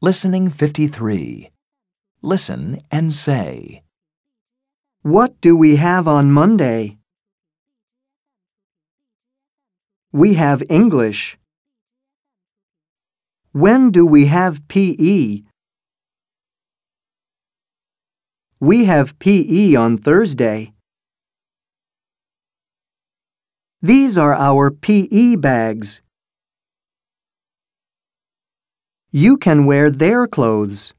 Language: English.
Listening 53. Listen and say. What do we have on Monday? We have English. When do we have PE? We have PE on Thursday. These are our PE bags. You can wear their clothes.